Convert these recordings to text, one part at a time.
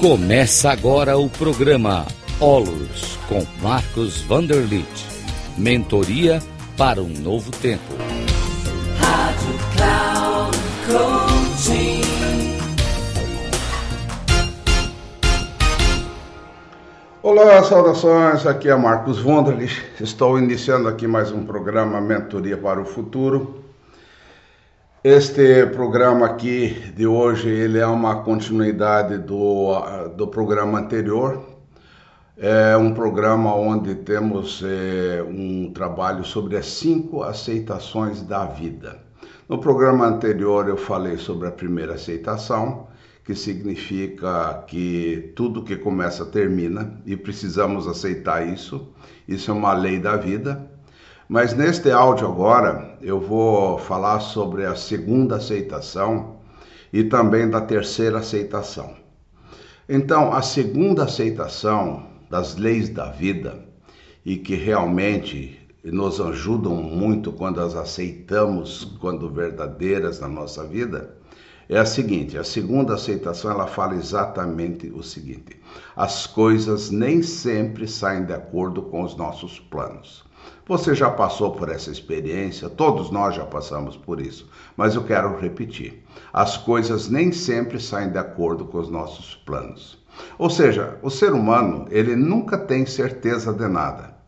Começa agora o programa Olos com Marcos Vanderlit. Mentoria para um novo tempo. Rádio Cloud Coaching. Olá, saudações. Aqui é Marcos Vanderlit. Estou iniciando aqui mais um programa Mentoria para o Futuro. Este programa aqui de hoje ele é uma continuidade do, do programa anterior. É um programa onde temos é, um trabalho sobre as cinco aceitações da vida. No programa anterior eu falei sobre a primeira aceitação, que significa que tudo que começa termina e precisamos aceitar isso. Isso é uma lei da vida. Mas neste áudio agora eu vou falar sobre a segunda aceitação e também da terceira aceitação. Então, a segunda aceitação das leis da vida e que realmente nos ajudam muito quando as aceitamos quando verdadeiras na nossa vida, é a seguinte, a segunda aceitação ela fala exatamente o seguinte: as coisas nem sempre saem de acordo com os nossos planos. Você já passou por essa experiência, todos nós já passamos por isso, mas eu quero repetir: as coisas nem sempre saem de acordo com os nossos planos. Ou seja, o ser humano, ele nunca tem certeza de nada.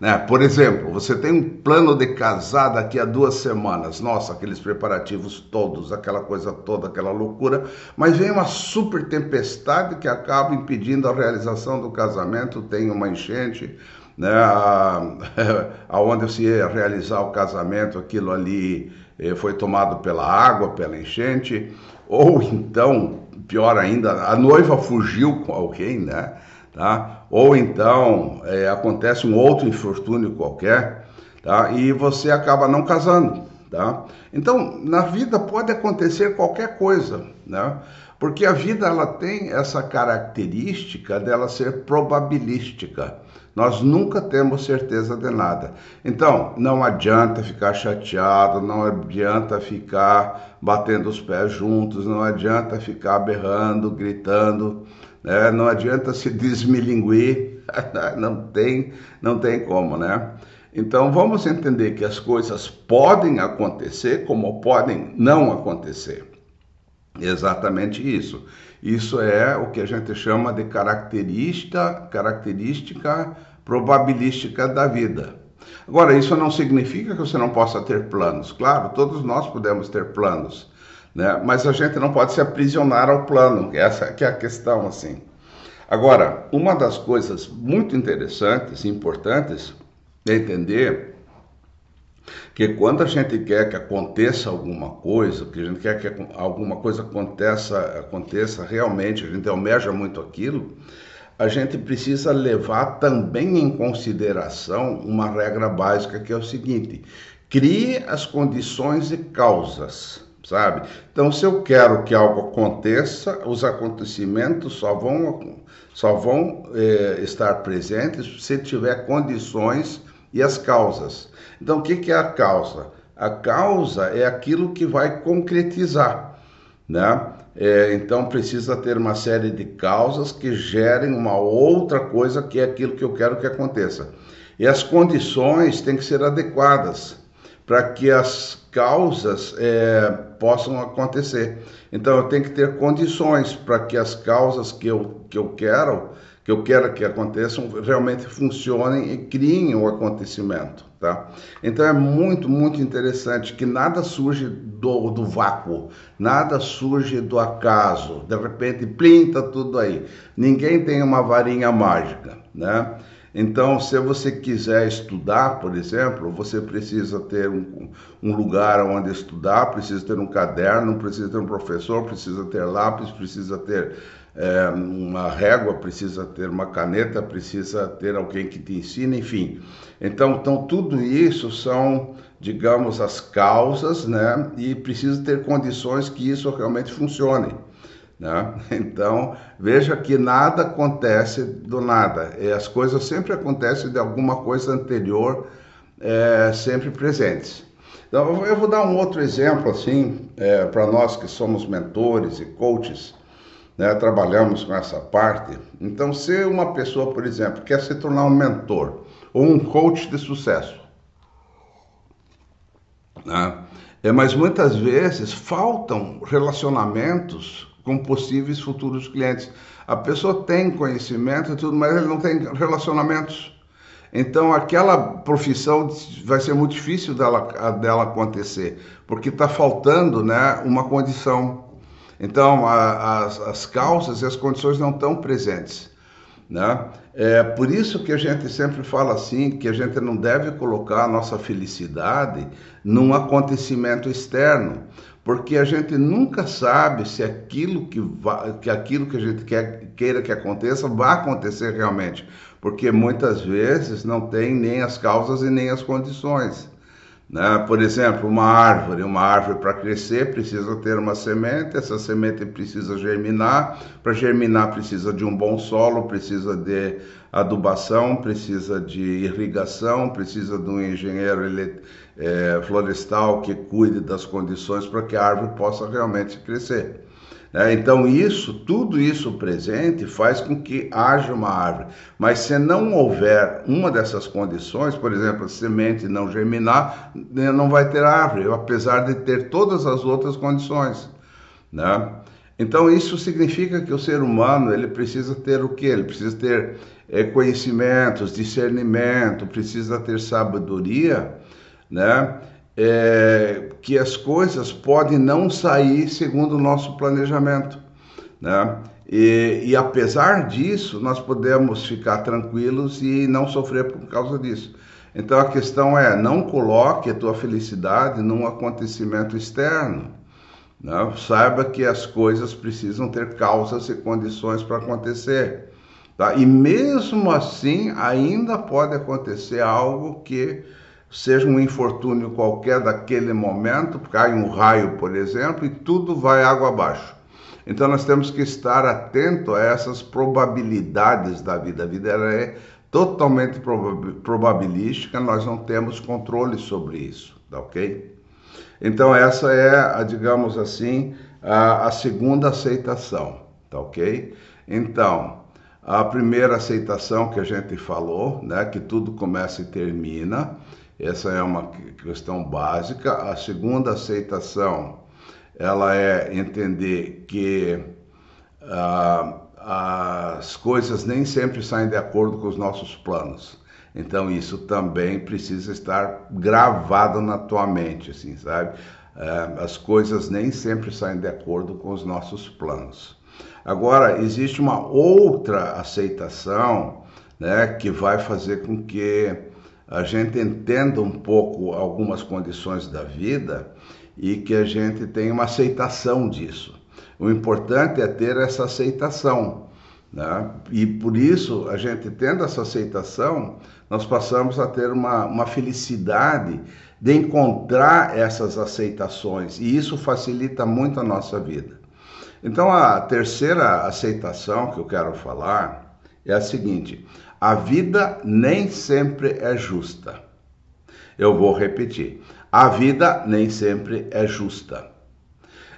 Né? Por exemplo, você tem um plano de casar daqui a duas semanas, nossa, aqueles preparativos todos, aquela coisa toda, aquela loucura, mas vem uma super tempestade que acaba impedindo a realização do casamento, tem uma enchente, né, aonde se ia realizar o casamento, aquilo ali eh, foi tomado pela água, pela enchente, ou então, pior ainda, a noiva fugiu com alguém, né? Tá? Ou então é, acontece um outro infortúnio qualquer, tá? E você acaba não casando, tá? Então, na vida pode acontecer qualquer coisa, né? Porque a vida ela tem essa característica dela ser probabilística. Nós nunca temos certeza de nada. Então, não adianta ficar chateado, não adianta ficar batendo os pés juntos, não adianta ficar berrando, gritando, né? não adianta se desmilinguir, não tem, não tem como, né? Então vamos entender que as coisas podem acontecer como podem não acontecer. Exatamente isso. Isso é o que a gente chama de característica, característica probabilística da vida. Agora, isso não significa que você não possa ter planos. Claro, todos nós podemos ter planos, né? Mas a gente não pode se aprisionar ao plano. Essa que é a questão, assim. Agora, uma das coisas muito interessantes e importantes é entender que quando a gente quer que aconteça alguma coisa, que a gente quer que alguma coisa aconteça, aconteça realmente, a gente almeja muito aquilo, a gente precisa levar também em consideração uma regra básica que é o seguinte: crie as condições e causas, sabe? Então, se eu quero que algo aconteça, os acontecimentos só vão, só vão é, estar presentes se tiver condições e as causas. Então, o que é a causa? A causa é aquilo que vai concretizar, né? É, então precisa ter uma série de causas que gerem uma outra coisa que é aquilo que eu quero que aconteça. E as condições têm que ser adequadas para que as causas é, possam acontecer. Então eu tenho que ter condições para que as causas que eu, que eu quero que eu quero que aconteçam realmente funcionem e criem o acontecimento, tá? Então é muito, muito interessante que nada surge do, do vácuo, nada surge do acaso, de repente plinta tudo aí. Ninguém tem uma varinha mágica, né? Então, se você quiser estudar, por exemplo, você precisa ter um, um, lugar onde estudar, precisa ter um caderno, precisa ter um professor, precisa ter lápis, precisa ter é, uma régua, precisa ter uma caneta, precisa ter alguém que te ensine, enfim. Então, então tudo isso são, digamos, as causas, né? E precisa ter condições que isso realmente funcione. Né? Então, veja que nada acontece do nada. E as coisas sempre acontecem de alguma coisa anterior, é, sempre presentes. Então, eu vou dar um outro exemplo, assim, é, para nós que somos mentores e coaches né, trabalhamos com essa parte. Então, se uma pessoa, por exemplo, quer se tornar um mentor ou um coach de sucesso, né, é, mas muitas vezes faltam relacionamentos com possíveis futuros clientes. A pessoa tem conhecimento e tudo, mas ele não tem relacionamentos. Então, aquela profissão vai ser muito difícil dela, dela acontecer, porque está faltando né, uma condição. Então, a, as, as causas e as condições não estão presentes. Né? É por isso que a gente sempre fala assim, que a gente não deve colocar a nossa felicidade num acontecimento externo, porque a gente nunca sabe se aquilo que, vai, que aquilo que a gente quer, queira que aconteça vai acontecer realmente, porque muitas vezes não tem nem as causas e nem as condições. Né? Por exemplo, uma árvore, uma árvore para crescer precisa ter uma semente, essa semente precisa germinar, para germinar precisa de um bom solo, precisa de adubação, precisa de irrigação, precisa de um engenheiro é, florestal que cuide das condições para que a árvore possa realmente crescer. É, então, isso, tudo isso presente faz com que haja uma árvore. Mas se não houver uma dessas condições, por exemplo, a semente não germinar, né, não vai ter árvore, apesar de ter todas as outras condições. Né? Então, isso significa que o ser humano ele precisa ter o quê? Ele precisa ter é, conhecimentos, discernimento, precisa ter sabedoria, né? É, que as coisas podem não sair segundo o nosso planejamento. Né? E, e, apesar disso, nós podemos ficar tranquilos e não sofrer por causa disso. Então a questão é: não coloque a tua felicidade num acontecimento externo. Né? Saiba que as coisas precisam ter causas e condições para acontecer. Tá? E mesmo assim, ainda pode acontecer algo que seja um infortúnio qualquer daquele momento, cai um raio, por exemplo, e tudo vai água abaixo. Então nós temos que estar atento a essas probabilidades da vida. A vida é totalmente probabilística, nós não temos controle sobre isso, tá ok? Então essa é, a, digamos assim, a, a segunda aceitação, tá ok? Então, a primeira aceitação que a gente falou, né, que tudo começa e termina, essa é uma questão básica. A segunda aceitação, ela é entender que ah, as coisas nem sempre saem de acordo com os nossos planos. Então isso também precisa estar gravado na tua mente, assim, sabe? Ah, as coisas nem sempre saem de acordo com os nossos planos. Agora existe uma outra aceitação, né, que vai fazer com que a gente entenda um pouco algumas condições da vida e que a gente tenha uma aceitação disso. O importante é ter essa aceitação. Né? E por isso, a gente tendo essa aceitação, nós passamos a ter uma, uma felicidade de encontrar essas aceitações, e isso facilita muito a nossa vida. Então, a terceira aceitação que eu quero falar é a seguinte: a vida nem sempre é justa. Eu vou repetir. A vida nem sempre é justa.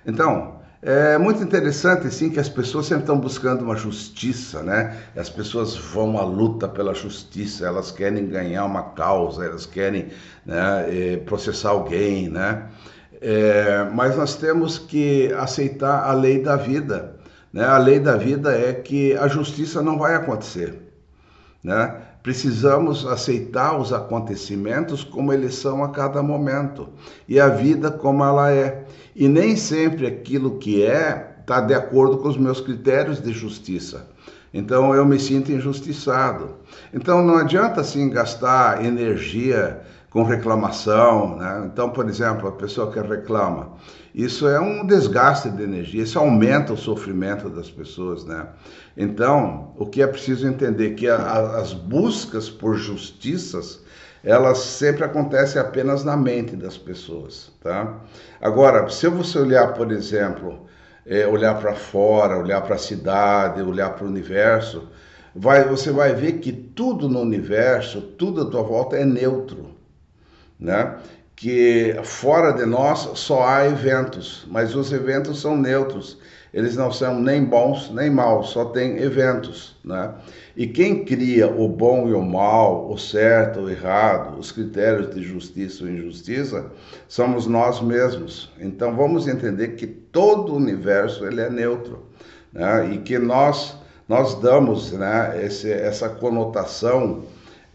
Então, é muito interessante sim que as pessoas sempre estão buscando uma justiça, né? As pessoas vão à luta pela justiça, elas querem ganhar uma causa, elas querem né, é, processar alguém, né? É, mas nós temos que aceitar a lei da vida. Né? A lei da vida é que a justiça não vai acontecer. Né? Precisamos aceitar os acontecimentos como eles são a cada momento e a vida como ela é. E nem sempre aquilo que é está de acordo com os meus critérios de justiça. Então eu me sinto injustiçado. Então não adianta assim gastar energia com reclamação, né? Então, por exemplo, a pessoa que reclama, isso é um desgaste de energia, isso aumenta o sofrimento das pessoas, né? Então, o que é preciso entender que a, a, as buscas por justiças, elas sempre acontecem apenas na mente das pessoas, tá? Agora, se você olhar, por exemplo, é, olhar para fora, olhar para a cidade, olhar para o universo, vai, você vai ver que tudo no universo, tudo à tua volta é neutro, né? que fora de nós só há eventos, mas os eventos são neutros. Eles não são nem bons nem maus, só tem eventos, né? E quem cria o bom e o mal, o certo, o errado, os critérios de justiça ou injustiça, somos nós mesmos. Então vamos entender que todo o universo ele é neutro, né? E que nós nós damos, né, esse, essa conotação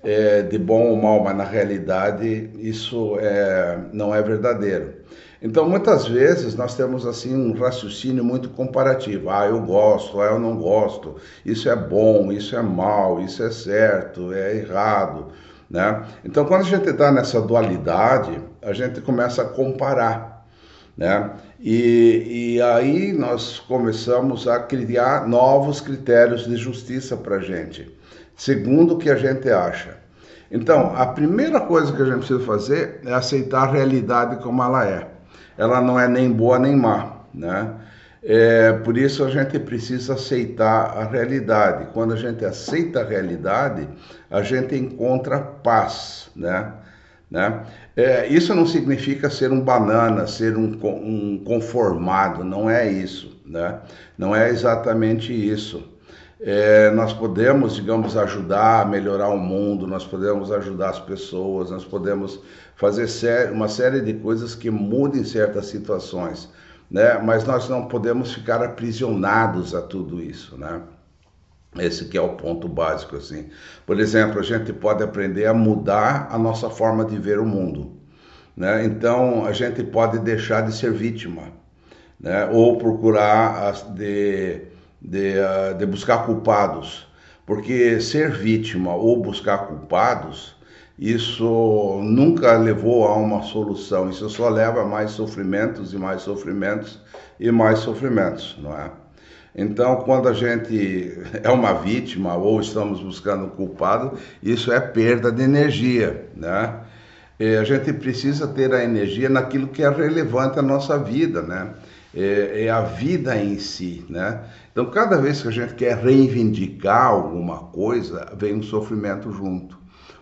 é, de bom ou mal, mas na realidade isso é, não é verdadeiro. Então, muitas vezes nós temos assim um raciocínio muito comparativo. Ah, eu gosto, ah, eu não gosto. Isso é bom, isso é mal, isso é certo, é errado, né? Então, quando a gente está nessa dualidade, a gente começa a comparar, né? E, e aí nós começamos a criar novos critérios de justiça para gente segundo o que a gente acha. Então, a primeira coisa que a gente precisa fazer é aceitar a realidade como ela é. Ela não é nem boa nem má, né? É, por isso a gente precisa aceitar a realidade. Quando a gente aceita a realidade, a gente encontra paz, né? né? É, isso não significa ser um banana, ser um, um conformado, não é isso, né? Não é exatamente isso é, nós podemos, digamos, ajudar a melhorar o mundo, nós podemos ajudar as pessoas, nós podemos fazer uma série de coisas que mudem certas situações, né? Mas nós não podemos ficar aprisionados a tudo isso, né? Esse que é o ponto básico, assim. Por exemplo, a gente pode aprender a mudar a nossa forma de ver o mundo, né? Então, a gente pode deixar de ser vítima, né? Ou procurar de de, uh, de buscar culpados, porque ser vítima ou buscar culpados, isso nunca levou a uma solução, isso só leva a mais sofrimentos e mais sofrimentos e mais sofrimentos, não é? Então, quando a gente é uma vítima ou estamos buscando culpado, isso é perda de energia, né? E a gente precisa ter a energia naquilo que é relevante à nossa vida, né? É, é a vida em si, né? Então, cada vez que a gente quer reivindicar alguma coisa, vem um sofrimento junto.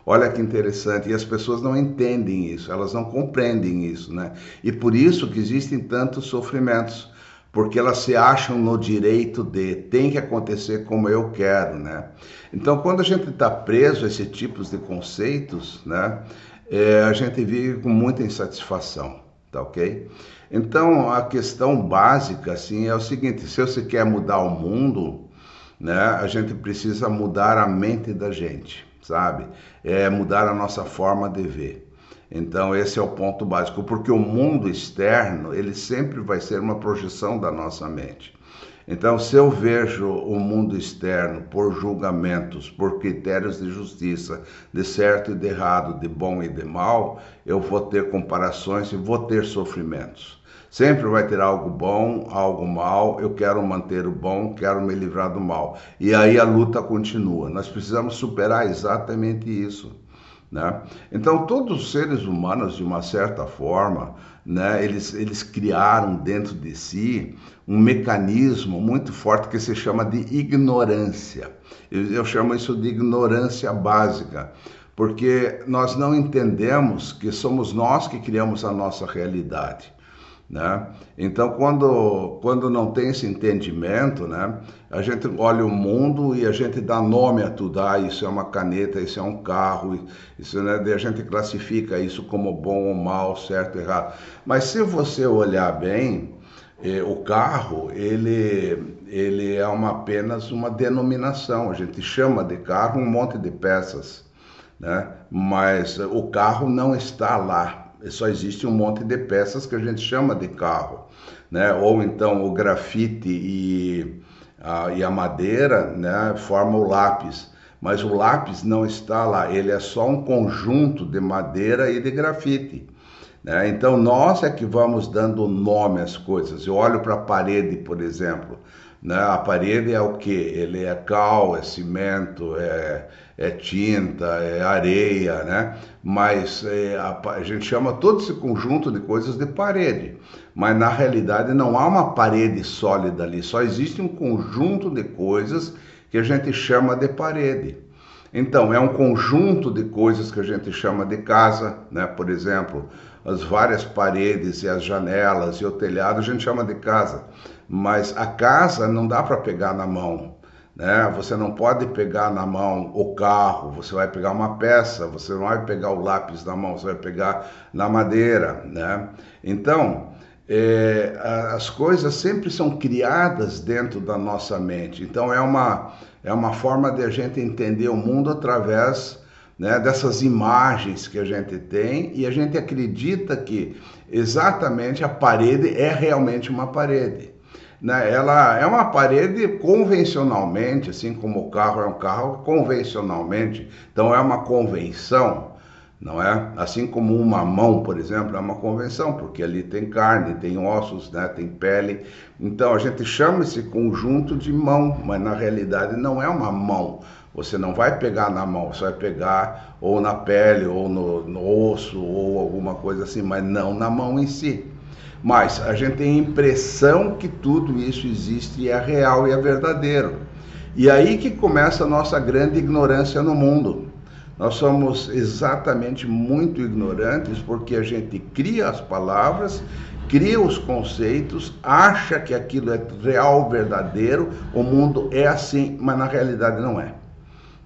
Olha que interessante, e as pessoas não entendem isso, elas não compreendem isso, né? E por isso que existem tantos sofrimentos, porque elas se acham no direito de tem que acontecer como eu quero, né? Então, quando a gente está preso a esses tipos de conceitos, né, é, a gente vive com muita insatisfação, tá ok? Então, a questão básica assim é o seguinte: se você quer mudar o mundo, né, a gente precisa mudar a mente da gente, sabe? É mudar a nossa forma de ver. Então, esse é o ponto básico, porque o mundo externo, ele sempre vai ser uma projeção da nossa mente. Então, se eu vejo o mundo externo por julgamentos, por critérios de justiça, de certo e de errado, de bom e de mal, eu vou ter comparações e vou ter sofrimentos. Sempre vai ter algo bom, algo mal. Eu quero manter o bom, quero me livrar do mal. E aí a luta continua. Nós precisamos superar exatamente isso. Né? Então, todos os seres humanos, de uma certa forma, né, eles, eles criaram dentro de si um mecanismo muito forte que se chama de ignorância. Eu, eu chamo isso de ignorância básica, porque nós não entendemos que somos nós que criamos a nossa realidade. Né? Então, quando, quando não tem esse entendimento, né, a gente olha o mundo e a gente dá nome a tudo. Ah, isso é uma caneta, isso é um carro, isso, né, a gente classifica isso como bom ou mal, certo errado. Mas se você olhar bem, eh, o carro, ele, ele é uma, apenas uma denominação. A gente chama de carro um monte de peças, né? mas o carro não está lá só existe um monte de peças que a gente chama de carro, né? Ou então o grafite e a, e a madeira, né, formam o lápis. Mas o lápis não está lá, ele é só um conjunto de madeira e de grafite. Né? Então nós é que vamos dando nome às coisas. Eu olho para a parede, por exemplo. Né? A parede é o que? Ele é cal, é cimento, é, é tinta, é areia, né? Mas é, a, a, gente chama todo esse conjunto de coisas de parede. Mas na realidade não há uma parede sólida ali, só existe um conjunto de coisas que a gente chama de parede. Então, é um conjunto de coisas que a gente chama de casa, né? Por exemplo, as várias paredes e as janelas e o telhado a gente chama de casa. Mas a casa não dá para pegar na mão, né? Você não pode pegar na mão o carro, você vai pegar uma peça, você não vai pegar o lápis na mão, você vai pegar na madeira, né? Então, é, as coisas sempre são criadas dentro da nossa mente. Então, é uma é uma forma de a gente entender o mundo através né, dessas imagens que a gente tem e a gente acredita que exatamente a parede é realmente uma parede. Né? Ela é uma parede convencionalmente, assim como o carro é um carro convencionalmente, então é uma convenção não é? Assim como uma mão, por exemplo, é uma convenção, porque ali tem carne, tem ossos, né? tem pele. Então a gente chama esse conjunto de mão, mas na realidade não é uma mão. Você não vai pegar na mão, você vai pegar ou na pele, ou no, no osso, ou alguma coisa assim, mas não na mão em si. Mas a gente tem a impressão que tudo isso existe e é real e é verdadeiro. E aí que começa a nossa grande ignorância no mundo. Nós somos exatamente muito ignorantes porque a gente cria as palavras, cria os conceitos, acha que aquilo é real, verdadeiro, o mundo é assim, mas na realidade não é.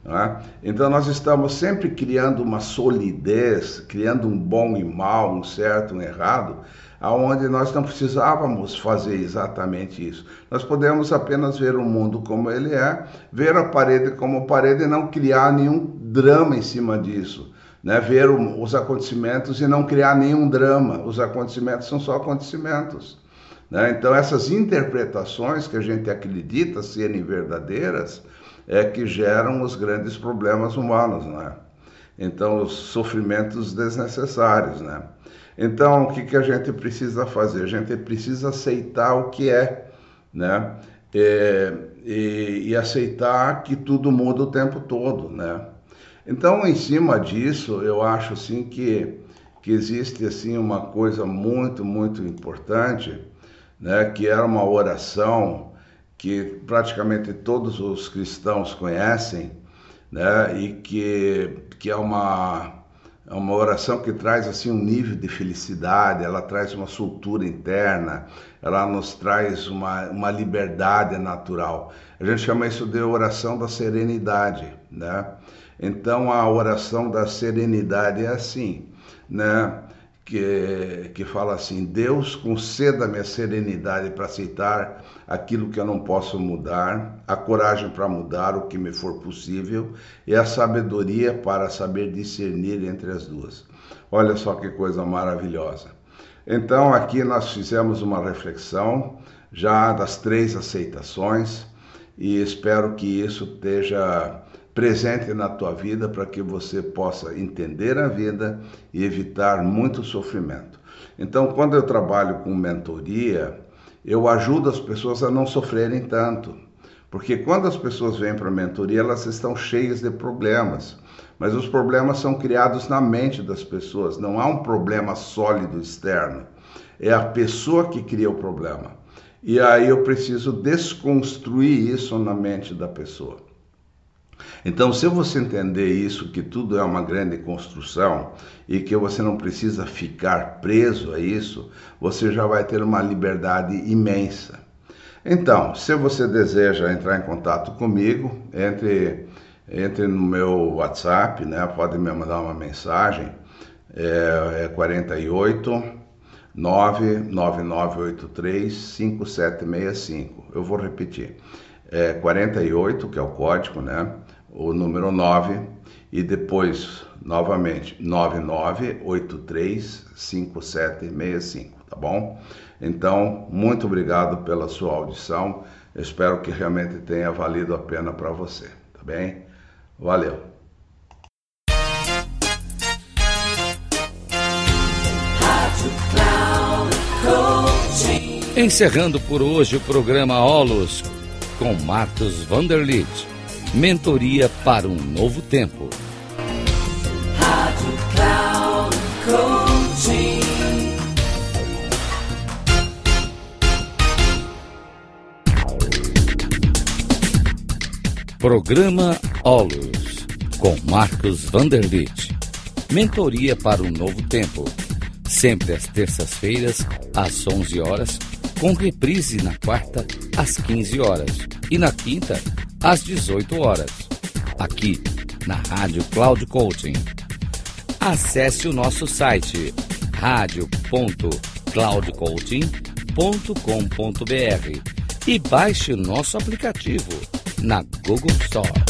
É? Então nós estamos sempre criando uma solidez, criando um bom e mal, um certo um errado, aonde nós não precisávamos fazer exatamente isso. Nós podemos apenas ver o mundo como ele é, ver a parede como parede e não criar nenhum drama em cima disso. Né? Ver os acontecimentos e não criar nenhum drama. Os acontecimentos são só acontecimentos. Né? Então, essas interpretações que a gente acredita serem verdadeiras é que geram os grandes problemas humanos. Né? Então, os sofrimentos desnecessários. Né? Então, o que, que a gente precisa fazer? A gente precisa aceitar o que é, né? É, e, e, aceitar que tudo muda o tempo todo, né? Então, em cima disso, eu acho assim que, que existe assim uma coisa muito, muito importante, né? Que era uma oração que praticamente todos os cristãos conhecem, né? E que, que é uma é uma oração que traz assim um nível de felicidade, ela traz uma soltura interna, ela nos traz uma, uma liberdade natural. A gente chama isso de oração da serenidade, né? Então a oração da serenidade é assim, né? Que, que fala assim: Deus conceda-me a serenidade para aceitar aquilo que eu não posso mudar, a coragem para mudar o que me for possível e a sabedoria para saber discernir entre as duas. Olha só que coisa maravilhosa. Então, aqui nós fizemos uma reflexão já das três aceitações e espero que isso esteja presente na tua vida para que você possa entender a vida e evitar muito sofrimento. Então, quando eu trabalho com mentoria, eu ajudo as pessoas a não sofrerem tanto. Porque quando as pessoas vêm para a mentoria, elas estão cheias de problemas. Mas os problemas são criados na mente das pessoas, não há um problema sólido externo. É a pessoa que cria o problema. E aí eu preciso desconstruir isso na mente da pessoa. Então, se você entender isso, que tudo é uma grande construção e que você não precisa ficar preso a isso, você já vai ter uma liberdade imensa. Então, se você deseja entrar em contato comigo, entre, entre no meu WhatsApp, né? pode me mandar uma mensagem, é, é 48 99983 5765. Eu vou repetir. É 48, que é o código, né? O número 9 e depois novamente 99835765, tá bom? Então, muito obrigado pela sua audição. Eu espero que realmente tenha valido a pena para você, tá bem? Valeu. Encerrando por hoje o programa Olos com Marcos Vanderlitt. Mentoria para um novo tempo. Rádio Cloud. Programa Olus. com Marcos Vanderlit. Mentoria para um novo tempo. Sempre às terças-feiras, às 11 horas, com reprise na quarta, às 15 horas e na quinta, às 18 horas. Aqui, na Rádio Cloud Coaching. Acesse o nosso site radio.cloudcoaching.com.br e baixe o nosso aplicativo na Google Store.